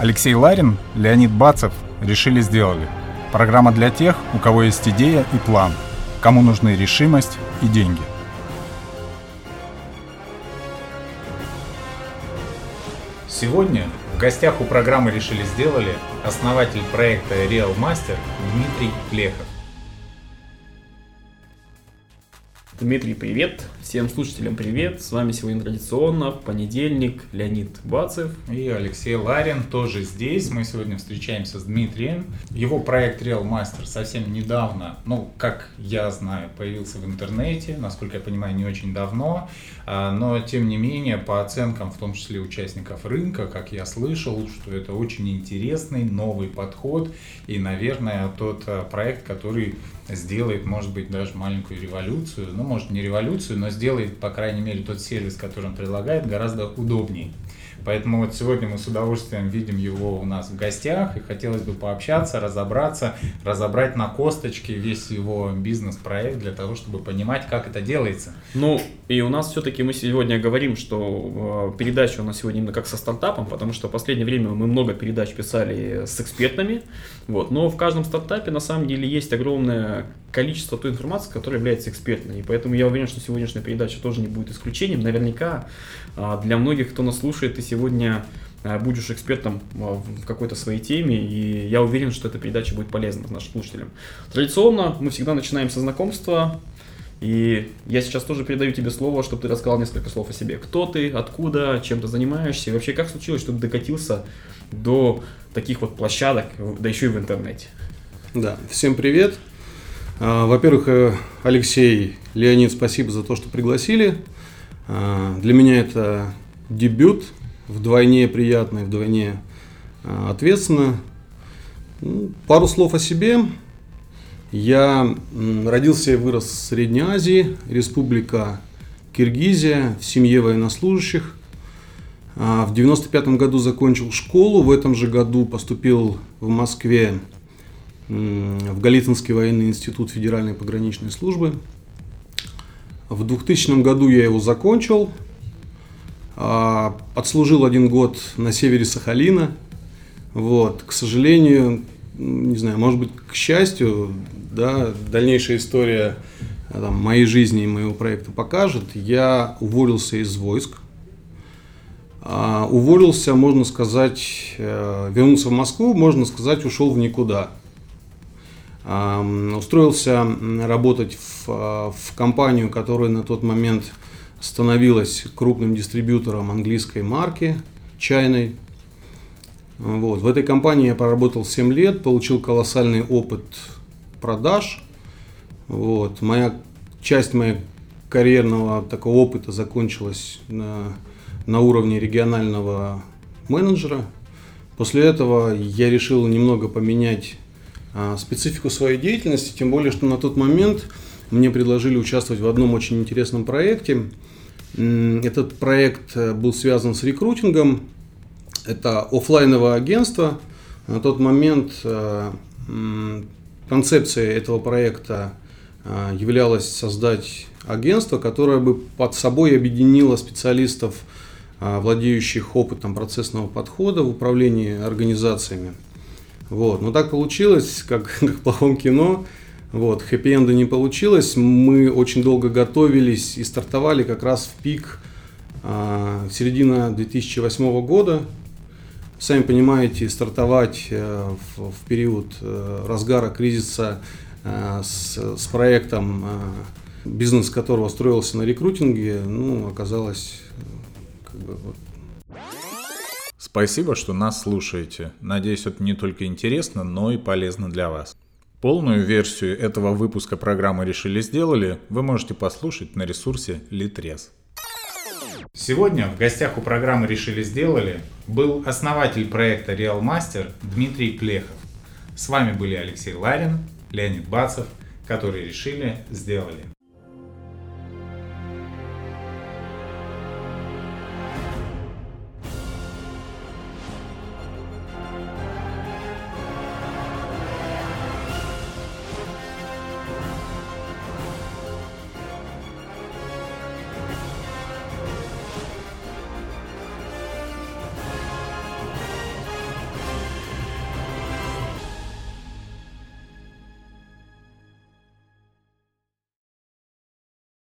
Алексей Ларин, Леонид Бацев решили сделали. Программа для тех, у кого есть идея и план, кому нужны решимость и деньги. Сегодня в гостях у программы «Решили сделали» основатель проекта Real Master Дмитрий Плехов. Дмитрий, привет. Всем слушателям привет. С вами сегодня традиционно в понедельник Леонид Бацев. И Алексей Ларин тоже здесь. Мы сегодня встречаемся с Дмитрием. Его проект Real Master совсем недавно, ну, как я знаю, появился в интернете. Насколько я понимаю, не очень давно. А, но, тем не менее, по оценкам, в том числе участников рынка, как я слышал, что это очень интересный новый подход. И, наверное, тот а, проект, который сделает, может быть, даже маленькую революцию, ну, может, не революцию, но сделает, по крайней мере, тот сервис, который он предлагает, гораздо удобнее. Поэтому вот сегодня мы с удовольствием видим его у нас в гостях, и хотелось бы пообщаться, разобраться, разобрать на косточке весь его бизнес-проект для того, чтобы понимать, как это делается. Ну, и у нас все-таки мы сегодня говорим, что э, передача у нас сегодня именно как со стартапом, потому что в последнее время мы много передач писали с экспертами, вот, но в каждом стартапе на самом деле есть огромное количество той информации, которая является экспертной. И поэтому я уверен, что сегодняшняя передача тоже не будет исключением. Наверняка а, для многих, кто нас слушает, ты сегодня а, будешь экспертом а, в какой-то своей теме, и я уверен, что эта передача будет полезна нашим слушателям. Традиционно мы всегда начинаем со знакомства, и я сейчас тоже передаю тебе слово, чтобы ты рассказал несколько слов о себе. Кто ты, откуда, чем ты занимаешься, и вообще как случилось, что ты докатился до таких вот площадок, да еще и в интернете. Да, всем привет. А, во-первых, э, Алексей, Леонид, спасибо за то, что пригласили. А, для меня это дебют, вдвойне приятно и вдвойне а, ответственно. Ну, пару слов о себе. Я родился и вырос в Средней Азии, республика Киргизия, в семье военнослужащих. В 95 году закончил школу, в этом же году поступил в Москве в Голицынский военный институт Федеральной пограничной службы. В 2000 году я его закончил, а, отслужил один год на севере Сахалина. Вот, к сожалению, не знаю, может быть, к счастью, да, дальнейшая история там, моей жизни и моего проекта покажет. Я уволился из войск. А, уволился, можно сказать, э, вернулся в Москву, можно сказать, ушел в никуда. Устроился работать в, а, в компанию, которая на тот момент становилась крупным дистрибьютором английской марки чайной. Вот. В этой компании я проработал 7 лет, получил колоссальный опыт продаж. Вот. Моя часть моего карьерного такого опыта закончилась на, на уровне регионального менеджера. После этого я решил немного поменять а, специфику своей деятельности, тем более, что на тот момент мне предложили участвовать в одном очень интересном проекте. Этот проект э, был связан с рекрутингом. Это офлайновое агентство. На тот момент э, концепцией этого проекта э, являлось создать агентство, которое бы под собой объединило специалистов, владеющих опытом процессного подхода в управлении организациями. Вот. Но так получилось, как, как в плохом кино. Вот. Хэппи-энда не получилось. Мы очень долго готовились и стартовали как раз в пик э, середина 2008 года. Сами понимаете, стартовать э, в, в период э, разгара кризиса э, с, с проектом, э, бизнес которого строился на рекрутинге, ну, оказалось как бы, вот, Спасибо, что нас слушаете. Надеюсь, это не только интересно, но и полезно для вас. Полную версию этого выпуска программы «Решили сделали» вы можете послушать на ресурсе Литрес. Сегодня в гостях у программы «Решили сделали» был основатель проекта Real Master Дмитрий Плехов. С вами были Алексей Ларин, Леонид Бацев, которые решили сделали.